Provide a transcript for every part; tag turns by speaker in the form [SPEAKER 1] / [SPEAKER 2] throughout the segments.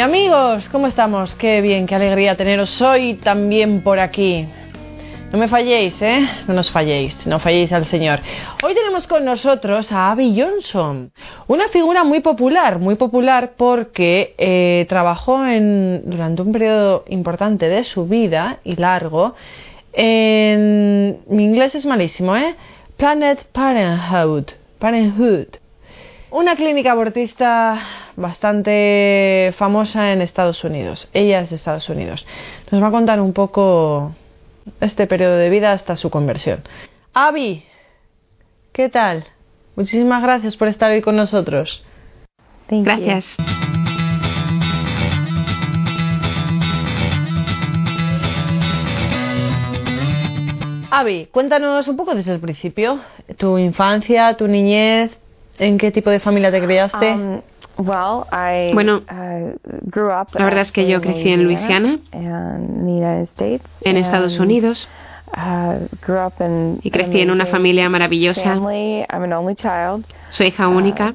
[SPEAKER 1] amigos, ¿cómo estamos? Qué bien, qué alegría teneros hoy también por aquí. No me falléis, ¿eh? No nos falléis, no falléis al Señor. Hoy tenemos con nosotros a Abby Johnson, una figura muy popular, muy popular porque eh, trabajó en, durante un periodo importante de su vida y largo en... Mi inglés es malísimo, ¿eh? Planet Parenthood. Parenthood. Una clínica abortista bastante famosa en Estados Unidos. Ella es de Estados Unidos. Nos va a contar un poco este periodo de vida hasta su conversión. Avi, ¿qué tal? Muchísimas gracias por estar hoy con nosotros.
[SPEAKER 2] Gracias.
[SPEAKER 1] Avi, cuéntanos un poco desde el principio, tu infancia, tu niñez, en qué tipo de familia te criaste.
[SPEAKER 2] Um, bueno, la verdad es que yo crecí en Luisiana, en Estados Unidos, y crecí en una familia maravillosa. Soy hija única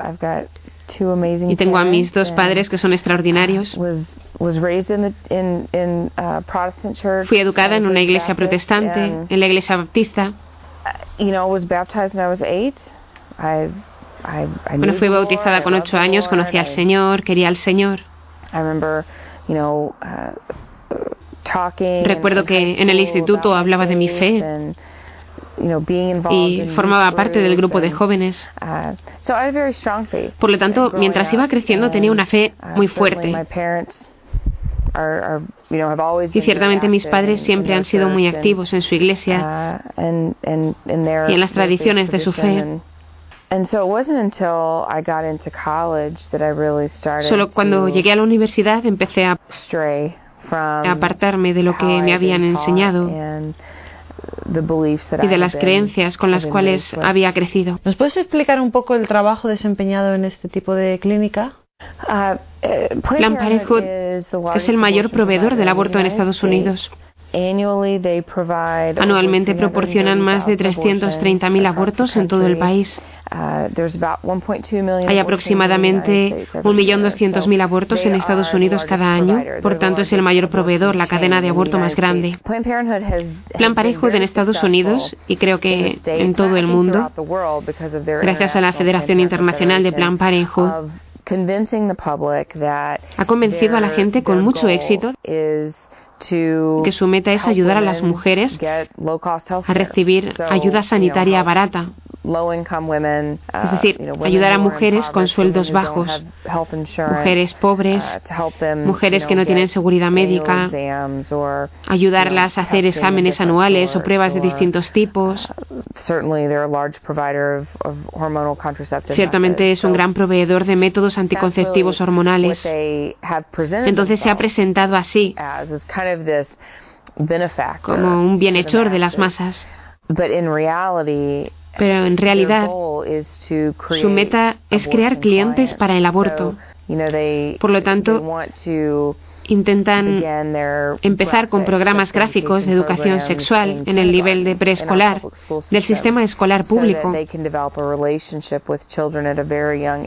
[SPEAKER 2] y tengo a mis dos padres que son extraordinarios. Fui educada en una iglesia protestante, en la iglesia baptista. Bueno, fui bautizada con ocho años, conocí al Señor, quería al Señor. Recuerdo que en el instituto hablaba de mi fe y formaba parte del grupo de jóvenes. Por lo tanto, mientras iba creciendo tenía una fe muy fuerte. Y ciertamente mis padres siempre han sido muy activos en su iglesia y en las tradiciones de su fe. Solo cuando llegué a la universidad empecé a apartarme de lo que me habían enseñado y de las creencias con las cuales había crecido.
[SPEAKER 1] ¿Nos puedes explicar un poco el trabajo desempeñado en este tipo de clínica?
[SPEAKER 2] Uh, eh, Plan Parenthood es el mayor proveedor del aborto en Estados Unidos. Anualmente proporcionan más de 330.000 abortos en todo el país. Uh, Hay aproximadamente 1.200.000 abortos en Estados Unidos cada año, por tanto es el mayor proveedor, la cadena de aborto más grande. Plan Parenthood en Estados Unidos y creo que en todo el mundo, gracias a la Federación Internacional de Plan Parenthood, ha convencido a la gente con mucho éxito que su meta es ayudar a las mujeres a recibir ayuda sanitaria barata. Es decir, uh, ayudar a mujeres con sueldos bajos, mujeres pobres, uh, mujeres que no tienen seguridad médica, ayudarlas a hacer exámenes anuales o pruebas de distintos tipos. Uh, Ciertamente es un gran proveedor de métodos anticonceptivos hormonales. Entonces se ha presentado así como un bienhechor de las masas. Pero en realidad su meta es crear clientes para el aborto. Por lo tanto, intentan empezar con programas gráficos de educación sexual en el nivel de preescolar del sistema escolar público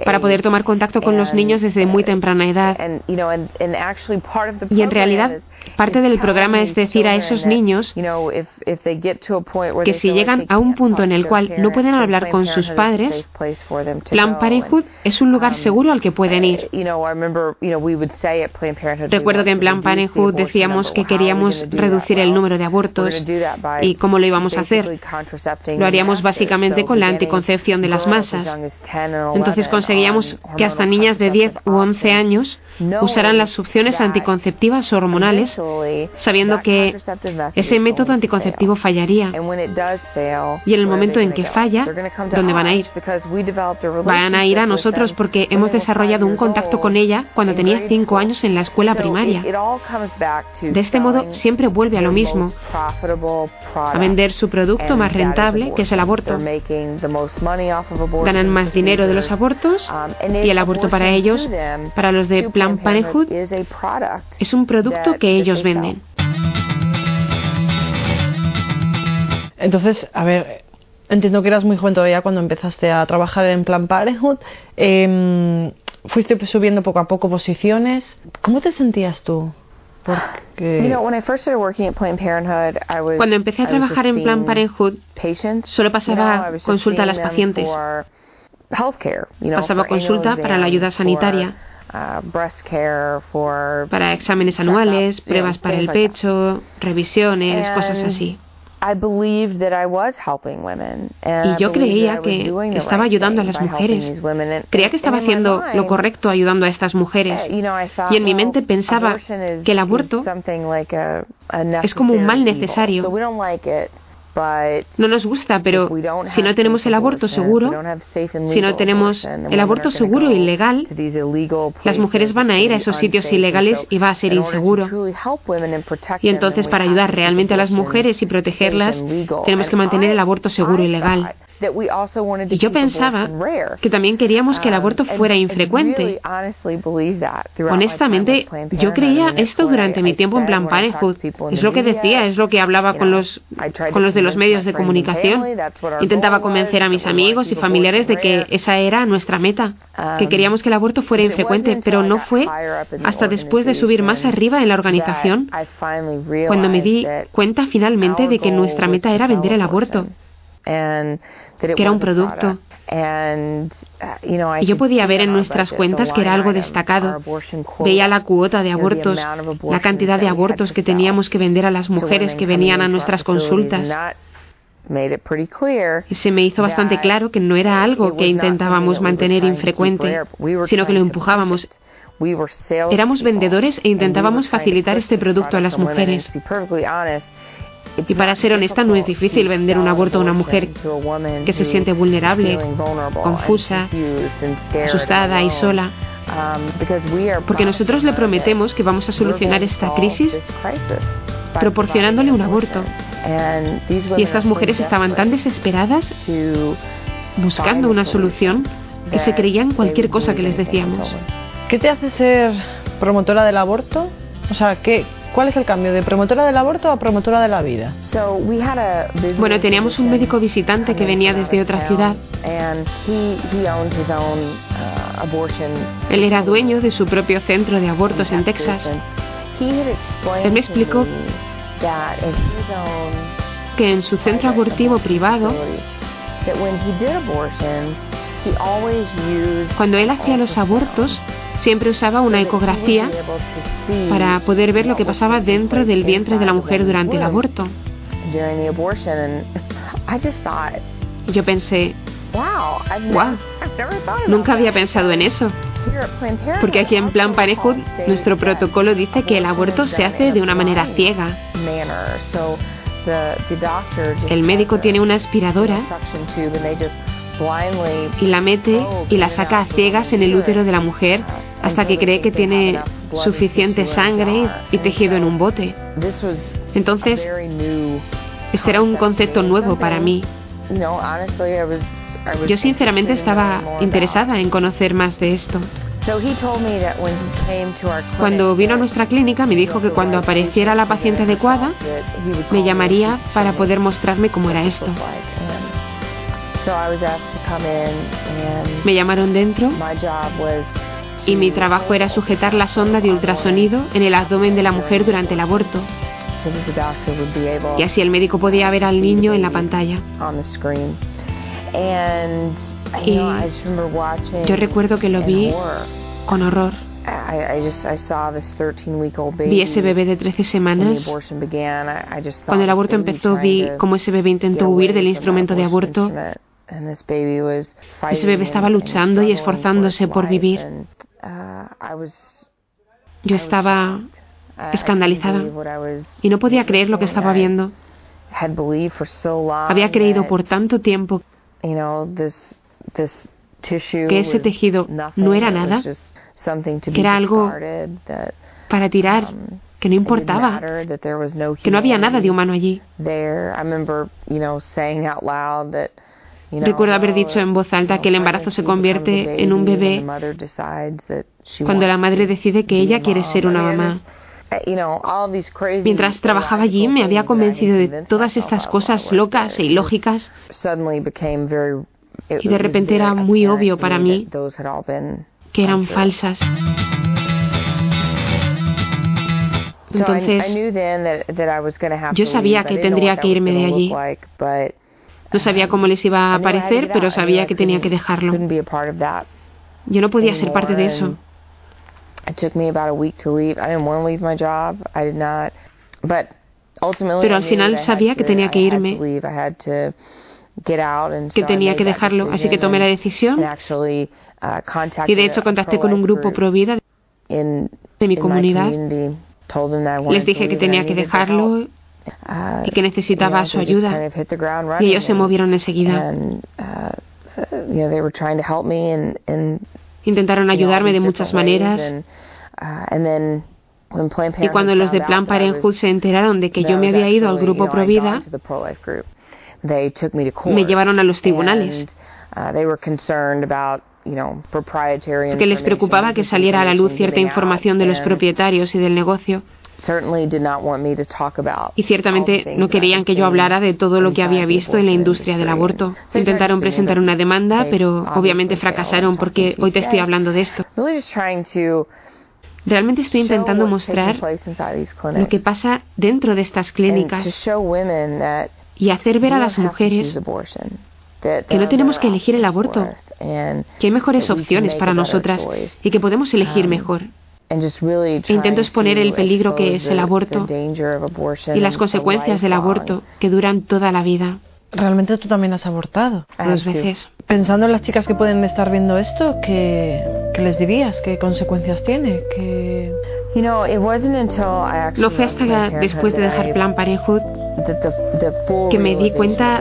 [SPEAKER 2] para poder tomar contacto con los niños desde muy temprana edad. Y en realidad parte del programa es decir a esos niños que si llegan a un punto en el cual no pueden hablar con sus padres, Plan Parenthood es un lugar seguro al que pueden ir. Recuerdo que en Plan Parenthood decíamos que queríamos reducir el número de abortos y cómo lo íbamos a hacer. Lo haríamos básicamente con la anticoncepción de las masas. Entonces conseguíamos que hasta niñas de 10 u 11 años usarán las opciones anticonceptivas hormonales, sabiendo que ese método anticonceptivo fallaría. Y en el momento en que falla, ¿dónde van a ir? Van a ir a nosotros porque hemos desarrollado un contacto con ella cuando tenía 5 años en la escuela primaria. De este modo, siempre vuelve a lo mismo, a vender su producto más rentable, que es el aborto. Ganan más dinero de los abortos um, y el aborto para ellos, para los de Plan Parenthood es un producto que ellos venden.
[SPEAKER 1] Entonces, a ver, entiendo que eras muy joven todavía cuando empezaste a trabajar en Plan Parenthood. Em, fuiste subiendo poco a poco posiciones. ¿Cómo te sentías tú?
[SPEAKER 2] Cuando empecé a trabajar en Plan Parenthood, solo pasaba consulta a las pacientes. Pasaba consulta para la ayuda sanitaria, para exámenes anuales, pruebas para el pecho, revisiones, cosas así. Y yo creía que estaba ayudando a las mujeres. Creía que estaba haciendo lo correcto ayudando a estas mujeres. Y en mi mente pensaba que el aborto es como un mal necesario. No nos gusta, pero si no tenemos el aborto seguro, si no tenemos el aborto seguro y legal, las mujeres van a ir a esos sitios ilegales y va a ser inseguro. Y entonces para ayudar realmente a las mujeres y protegerlas, tenemos que mantener el aborto seguro y legal. Y yo pensaba que también queríamos que el aborto um, fuera infrecuente. Honestamente, yo creía esto durante mi tiempo en Plan Parenthood. Es lo que decía, es lo que hablaba con los, con los de los medios de comunicación. Intentaba convencer a mis amigos y familiares de que esa era nuestra meta, que um, queríamos que el aborto fuera infrecuente, pero no fue hasta después de subir más arriba en la organización cuando me di cuenta finalmente de que nuestra meta era vender el aborto que era un producto. Uh, y yo podía ver en nuestras cuentas que era algo destacado. Veía la cuota de abortos, la cantidad de abortos que teníamos que vender a las mujeres que venían a nuestras consultas. Y se me hizo bastante claro que no era algo que intentábamos mantener infrecuente, sino que lo empujábamos. Éramos vendedores e intentábamos facilitar este producto a las mujeres. Y para ser honesta, no es difícil vender un aborto a una mujer que se siente vulnerable, confusa, asustada y sola. Porque nosotros le prometemos que vamos a solucionar esta crisis proporcionándole un aborto. Y estas mujeres estaban tan desesperadas buscando una solución que se creían cualquier cosa que les decíamos.
[SPEAKER 1] ¿Qué te hace ser promotora del aborto? O sea, ¿qué, ¿Cuál es el cambio de promotora del aborto a promotora de la vida?
[SPEAKER 2] Bueno, teníamos un médico visitante que venía desde otra ciudad. Él era dueño de su propio centro de abortos en Texas. Él me explicó que en su centro abortivo privado, cuando él hacía los abortos, siempre usaba una ecografía para poder ver lo que pasaba dentro del vientre de la mujer durante el aborto. Yo pensé, wow, nunca había pensado en eso. Porque aquí en Plan Parenthood nuestro protocolo dice que el aborto se hace de una manera ciega. El médico tiene una aspiradora y la mete y la saca a ciegas en el útero de la mujer hasta que cree que tiene suficiente sangre y tejido en un bote. Entonces, este era un concepto nuevo para mí. Yo sinceramente estaba interesada en conocer más de esto. Cuando vino a nuestra clínica me dijo que cuando apareciera la paciente adecuada me llamaría para poder mostrarme cómo era esto. Me llamaron dentro y mi trabajo era sujetar la sonda de ultrasonido en el abdomen de la mujer durante el aborto. Y así el médico podía ver al niño en la pantalla. Y yo recuerdo que lo vi con horror. Vi ese bebé de 13 semanas. Cuando el aborto empezó, vi cómo ese bebé intentó huir del instrumento de aborto ese bebé estaba luchando y esforzándose por vivir. Uh, Yo estaba escandalizada y no podía creer lo que estaba viendo. Había creído por tanto tiempo que ese tejido no era nada, que era algo para tirar, um, que no importaba, que no había nada de humano allí. Recuerdo haber dicho en voz alta que el embarazo se convierte en un bebé cuando la madre decide que ella quiere ser una mamá. Mientras trabajaba allí me había convencido de todas estas cosas locas e ilógicas y de repente era muy obvio para mí que eran falsas. Entonces, yo sabía que tendría que irme de allí. No sabía cómo les iba a parecer, pero sabía que tenía que dejarlo. Yo no podía ser parte de eso. Pero al final sabía que tenía que irme, que tenía que dejarlo, así que tomé la decisión y de hecho contacté con un grupo pro vida de mi comunidad. Les dije que tenía que dejarlo y que necesitaba su ayuda. Y ellos se movieron enseguida. Intentaron ayudarme de muchas maneras. Y cuando los de Plan Parenthood se enteraron de que yo me había ido al grupo Provida, me llevaron a los tribunales. Porque les preocupaba que saliera a la luz cierta información de los propietarios y del negocio. Y ciertamente no querían que yo hablara de todo lo que había visto en la industria del aborto. Intentaron presentar una demanda, pero obviamente fracasaron porque hoy te estoy hablando de esto. Realmente estoy intentando mostrar lo que pasa dentro de estas clínicas y hacer ver a las mujeres que no tenemos que elegir el aborto, que hay mejores opciones para nosotras y que podemos elegir um, mejor. Intento exponer el peligro que es el aborto y las consecuencias del aborto que duran toda la vida.
[SPEAKER 1] Realmente tú también has abortado
[SPEAKER 2] dos veces.
[SPEAKER 1] Pensando en las chicas que pueden estar viendo esto, ¿qué, les dirías? ¿Qué consecuencias tiene?
[SPEAKER 2] No fue hasta después de dejar Plan Parenthood que me di cuenta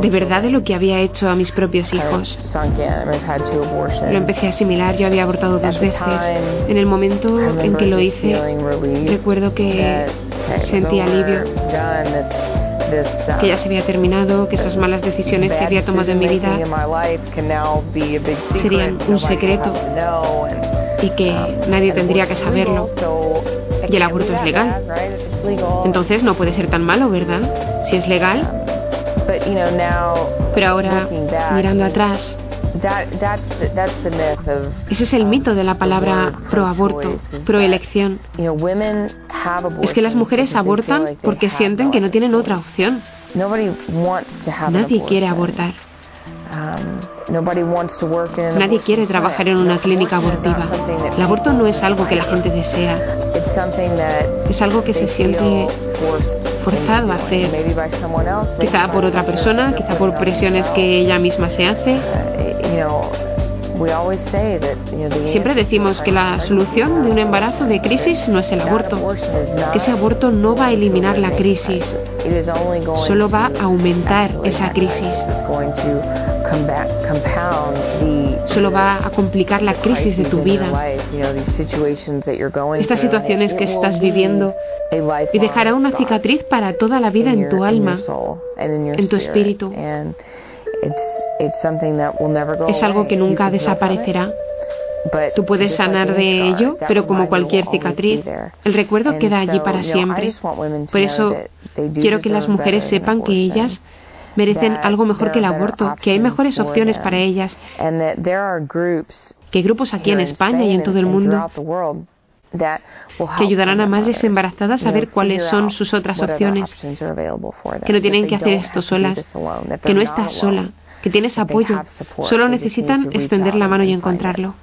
[SPEAKER 2] de verdad de lo que había hecho a mis propios hijos. Lo empecé a asimilar, yo había abortado dos veces. En el momento en que lo hice, recuerdo que sentí alivio, que ya se había terminado, que esas malas decisiones que había tomado en mi vida serían un secreto y que nadie tendría que saberlo. Y el aborto es legal. Entonces no puede ser tan malo, ¿verdad? Si es legal. Pero ahora, mirando atrás, ese es el mito de la palabra pro-aborto, pro-elección. Es que las mujeres abortan porque sienten que no tienen otra opción. Nadie quiere abortar. Nadie quiere trabajar en una clínica abortiva. El aborto no es algo que la gente desea. Es algo que se siente forzado a hacer. Quizá por otra persona, quizá por presiones que ella misma se hace. Siempre decimos que la solución de un embarazo de crisis no es el aborto, que ese aborto no va a eliminar la crisis, solo va a aumentar esa crisis. Solo va a complicar la crisis de tu vida. Estas situaciones que estás viviendo y dejará una cicatriz para toda la vida en tu alma, en tu espíritu. Es algo que nunca desaparecerá. Tú puedes sanar de ello, pero como cualquier cicatriz, el recuerdo queda allí para siempre. Por eso quiero que las mujeres sepan que ellas merecen algo mejor que el aborto, que hay mejores opciones para ellas, que hay grupos aquí en España y en todo el mundo que ayudarán a madres embarazadas a ver cuáles son sus otras opciones, que no tienen que hacer esto solas, que no estás sola, que tienes apoyo, solo necesitan extender la mano y encontrarlo.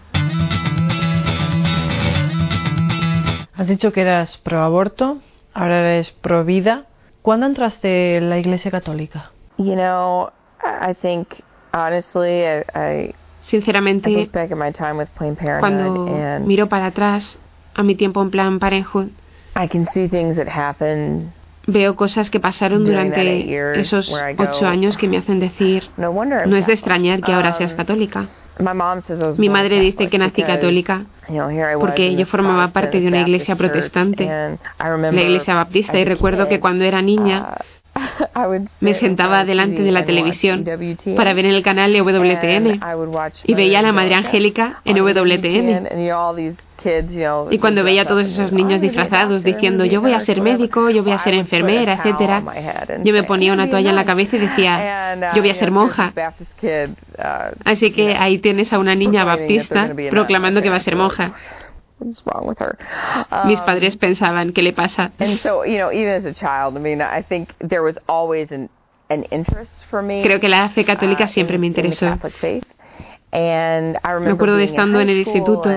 [SPEAKER 1] Has dicho que eras pro aborto, ahora eres pro vida. ¿Cuándo entraste en la Iglesia Católica?
[SPEAKER 2] Sinceramente, cuando miro para atrás a mi tiempo en plan Parenthood, Veo cosas que pasaron durante esos ocho años que me hacen decir, no es de extrañar que ahora seas um, católica. Mi madre dice que nací católica porque yo formaba parte de una iglesia protestante, la iglesia baptista, y recuerdo que cuando era niña
[SPEAKER 1] uh,
[SPEAKER 2] Me sentaba delante de la televisión para ver en el canal EWTN y veía a la Madre Angélica en EWTN. Y cuando veía a todos esos niños disfrazados diciendo yo voy a ser médico, yo voy a ser enfermera, etcétera, yo me ponía una toalla en la cabeza y decía yo voy a ser monja. Así que ahí tienes a una niña baptista proclamando que va a ser monja. Mis padres pensaban, ¿qué le pasa? Creo que la fe católica siempre me interesó. Me acuerdo de estando en el instituto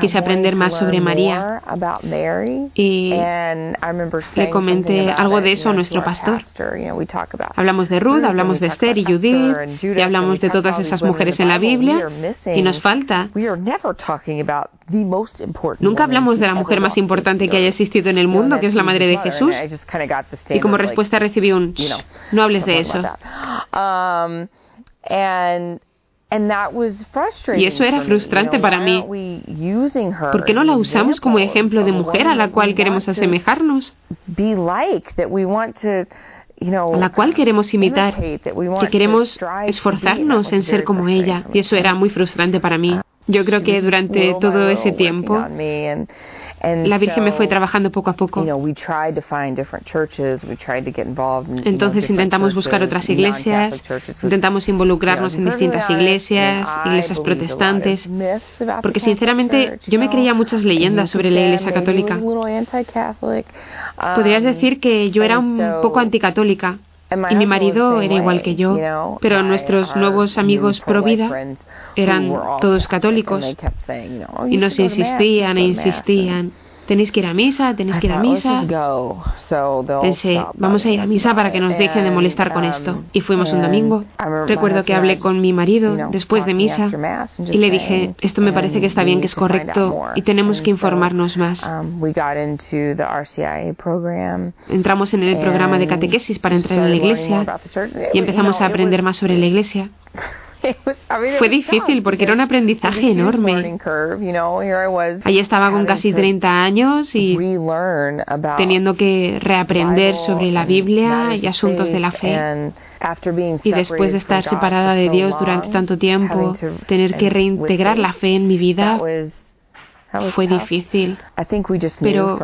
[SPEAKER 2] Quise aprender más sobre María y le comenté algo de eso a nuestro pastor. Hablamos de Ruth, hablamos de Esther y Judith y hablamos de todas esas mujeres en la Biblia y nos falta. Nunca hablamos de la mujer más importante que haya existido en el mundo, que es la madre de Jesús. Y como respuesta recibí un, no hables de eso. Y eso era frustrante para mí. ¿Por qué no la usamos como ejemplo de mujer a la cual queremos asemejarnos? a la cual queremos imitar, que queremos esforzarnos en ser como ella. Y eso era muy frustrante para mí. Yo creo que durante todo ese tiempo la Virgen me fue trabajando poco a poco. Entonces intentamos buscar otras iglesias, intentamos involucrarnos en distintas iglesias, iglesias protestantes, porque sinceramente yo me creía muchas leyendas sobre la Iglesia Católica. Podrías decir que yo era un poco anticatólica. Y mi marido era igual que yo, pero nuestros nuevos amigos pro vida eran todos católicos. y nos insistían e insistían tenéis que ir a misa, tenéis que ir a misa. Pensé, vamos a ir a misa para que nos dejen de molestar con esto. Y fuimos un domingo. Recuerdo que hablé con mi marido después de misa y le dije, esto me parece que está bien, que es correcto y tenemos que informarnos más. Um, Entramos en el programa de catequesis para entrar en la iglesia y empezamos a aprender más sobre la iglesia. Fue difícil porque era un aprendizaje enorme. Allí estaba con casi 30 años y teniendo que reaprender sobre la Biblia y asuntos de la fe. Y después de estar separada de Dios durante tanto tiempo, tener que reintegrar la fe en mi vida fue difícil. Pero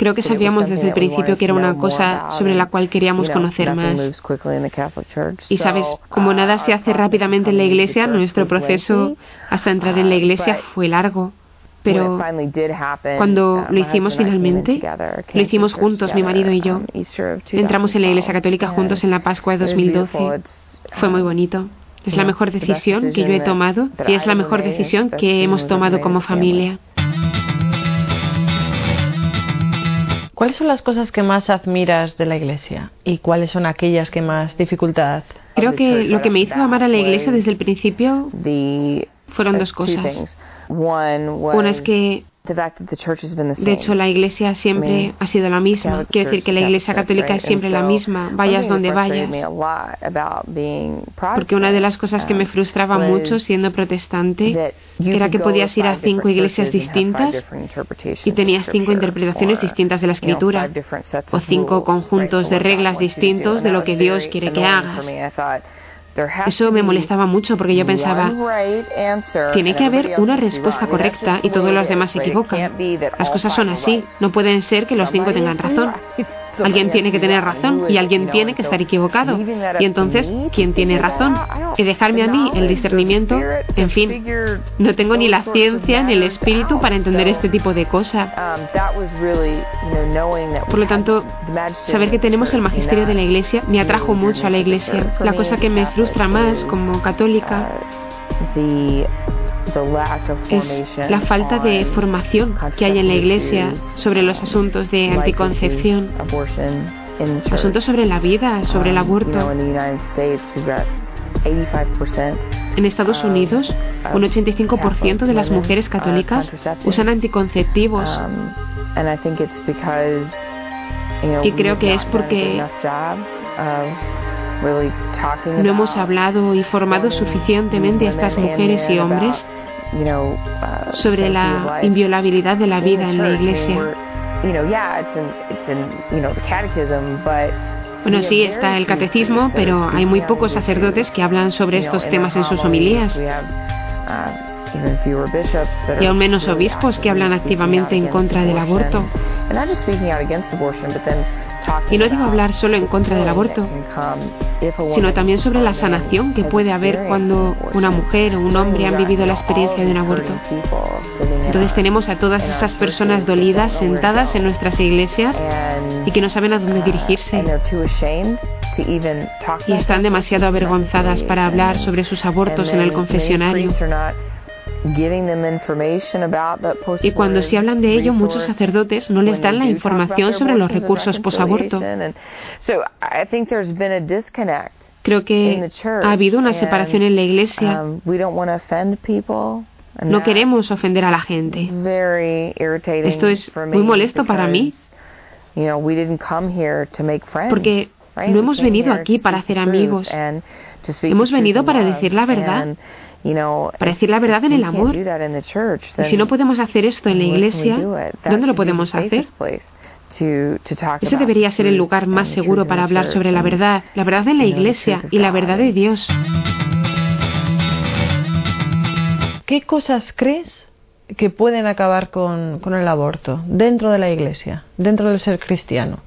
[SPEAKER 2] Creo que sabíamos desde el principio que era una cosa sobre la cual queríamos conocer más. Y sabes, como nada se hace rápidamente en la iglesia, nuestro proceso hasta entrar en la iglesia fue largo. Pero cuando lo hicimos finalmente, lo hicimos juntos, mi marido y yo. Entramos en la Iglesia Católica juntos en la Pascua de 2012. Fue muy bonito. Es la mejor decisión que yo he tomado y es la mejor decisión que hemos tomado como familia.
[SPEAKER 1] ¿Cuáles son las cosas que más admiras de la iglesia y cuáles son aquellas que más dificultad?
[SPEAKER 2] Creo que lo que me hizo amar a la iglesia desde el principio fueron dos cosas. Una es que de hecho, la Iglesia siempre ha sido la misma. Quiere decir que la Iglesia católica es siempre la misma, vayas donde vayas. Porque una de las cosas que me frustraba mucho siendo protestante era que podías ir a cinco iglesias distintas y tenías cinco interpretaciones distintas de la escritura o cinco conjuntos de reglas distintos de lo que Dios quiere que hagas. Eso me molestaba mucho porque yo pensaba, tiene que haber una respuesta correcta y todos los demás se equivocan. Las cosas son así, no pueden ser que los cinco tengan razón. Alguien tiene que tener razón y alguien tiene que estar equivocado. Y entonces, ¿quién tiene razón? Y dejarme a mí el discernimiento. En fin, no tengo ni la ciencia ni el espíritu para entender este tipo de cosas. Por lo tanto, saber que tenemos el magisterio de la iglesia me atrajo mucho a la iglesia. La cosa que me frustra más como católica es la falta de formación que hay en la Iglesia sobre los asuntos de anticoncepción, asuntos sobre la vida, sobre el aborto. En Estados Unidos, un 85% de las mujeres católicas usan anticonceptivos. Y creo que es porque no hemos hablado y formado suficientemente a estas mujeres y hombres Uh, sobre la inviolabilidad de la vida en la iglesia. Bueno, sí, está el catecismo, pero hay muy pocos sacerdotes que hablan sobre estos temas en sus homilías. Y aún menos obispos que hablan activamente en contra del aborto. Y no digo hablar solo en contra del aborto, sino también sobre la sanación que puede haber cuando una mujer o un hombre han vivido la experiencia de un aborto. Entonces tenemos a todas esas personas dolidas sentadas en nuestras iglesias y que no saben a dónde dirigirse. Y están demasiado avergonzadas para hablar sobre sus abortos en el confesionario. Y cuando se hablan de ello, muchos sacerdotes no les dan la información sobre los recursos posaborto. Creo que ha habido una separación en la iglesia.
[SPEAKER 1] Um,
[SPEAKER 2] no queremos ofender a la gente. Esto es muy molesto para mí. Porque no hemos venido aquí para hacer amigos. Hemos venido para decir la verdad para decir la verdad en el amor. Y si no podemos hacer esto en la iglesia, ¿dónde lo podemos hacer? Ese debería ser el lugar más seguro para hablar sobre la verdad, la verdad en la iglesia y la verdad de Dios.
[SPEAKER 1] ¿Qué cosas crees que pueden acabar con, con el aborto dentro de la iglesia, dentro del ser cristiano,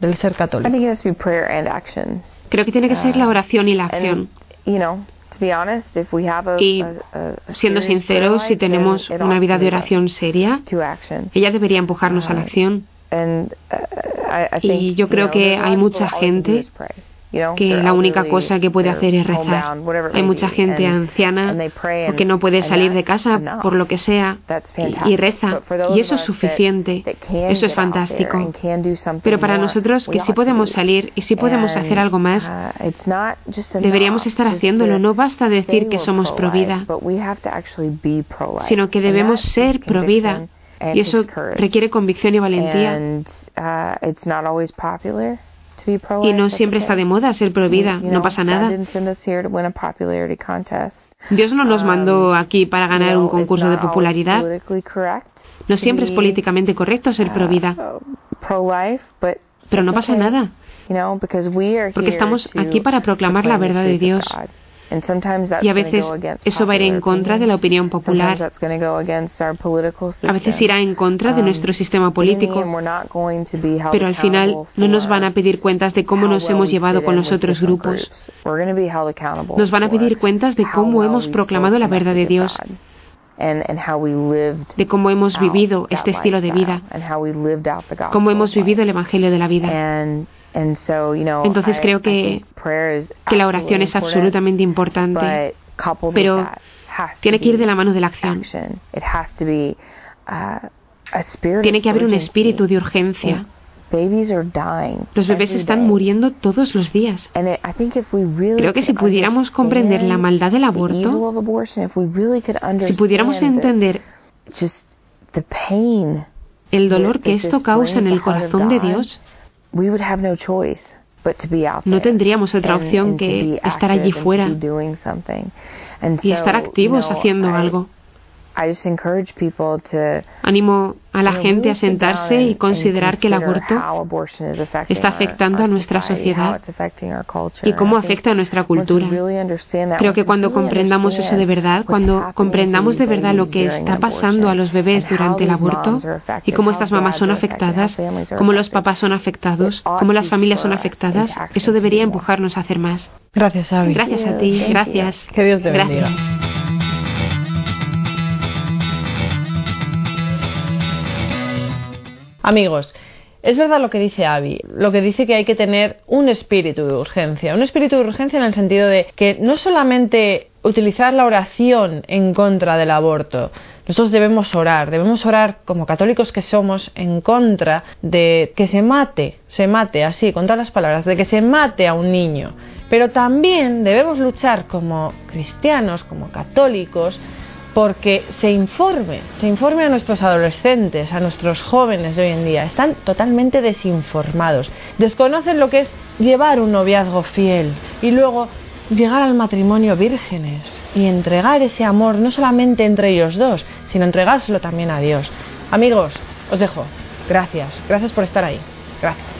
[SPEAKER 1] del ser católico?
[SPEAKER 2] Creo que tiene que ser la uh, oración y la acción. Y siendo sinceros, si tenemos una vida de oración seria, ella debería empujarnos a la uh, acción. Uh, y yo creo que hay mucha gente que la única cosa que puede hacer es rezar. Hay mucha gente anciana o que no puede salir de casa por lo que sea y, reza y eso es suficiente, eso es fantástico. Pero para nosotros que sí podemos salir y sí podemos hacer algo más, uh, deberíamos estar haciéndolo. No basta decir que somos pro vida, sino que debemos ser pro vida. Y eso requiere convicción y valentía. Y no siempre está de moda ser prohibida, no pasa nada. Dios no nos mandó um, aquí para ganar un concurso de popularidad. No siempre es políticamente correcto ser prohibida. Pero no pasa nada. Porque estamos aquí para proclamar la verdad de Dios. Y a veces eso va a ir en contra de la opinión popular. A veces irá en contra de um, nuestro sistema político. Pero al final no nos van a pedir cuentas de cómo nos hemos llevado con los otros grupos. Nos van a pedir cuentas de cómo hemos proclamado la verdad de Dios de cómo hemos vivido este estilo de vida, cómo hemos vivido el Evangelio de la vida. Entonces creo que, que la oración es absolutamente importante, pero tiene que ir de la mano de la acción. Uh, tiene que haber un espíritu de urgencia. Los bebés están muriendo todos los días. Creo que si pudiéramos comprender la maldad del aborto, si pudiéramos entender el dolor que esto causa en el corazón de Dios, no tendríamos otra opción que estar allí fuera y estar activos haciendo algo. Animo a la gente a sentarse y considerar que el aborto está afectando a nuestra sociedad y cómo afecta a nuestra cultura. Creo que cuando comprendamos eso de verdad, cuando comprendamos de verdad lo que está pasando a los bebés durante el aborto y cómo estas mamás son afectadas, cómo los papás son afectados, cómo las familias son afectadas, eso debería empujarnos a hacer más.
[SPEAKER 1] Gracias, Abby.
[SPEAKER 2] Gracias a ti. Gracias.
[SPEAKER 1] Que Dios te bendiga.
[SPEAKER 2] Gracias.
[SPEAKER 1] Amigos, es verdad lo que dice Abby, lo que dice que hay que tener un espíritu de urgencia, un espíritu de urgencia en el sentido de que no solamente utilizar la oración en contra del aborto, nosotros debemos orar, debemos orar como católicos que somos en contra de que se mate, se mate así, con todas las palabras, de que se mate a un niño. Pero también debemos luchar como cristianos, como católicos, porque se informe, se informe a nuestros adolescentes, a nuestros jóvenes de hoy en día. Están totalmente desinformados. Desconocen lo que es llevar un noviazgo fiel y luego llegar al matrimonio vírgenes y entregar ese amor no solamente entre ellos dos, sino entregárselo también a Dios. Amigos, os dejo. Gracias, gracias por estar ahí. Gracias.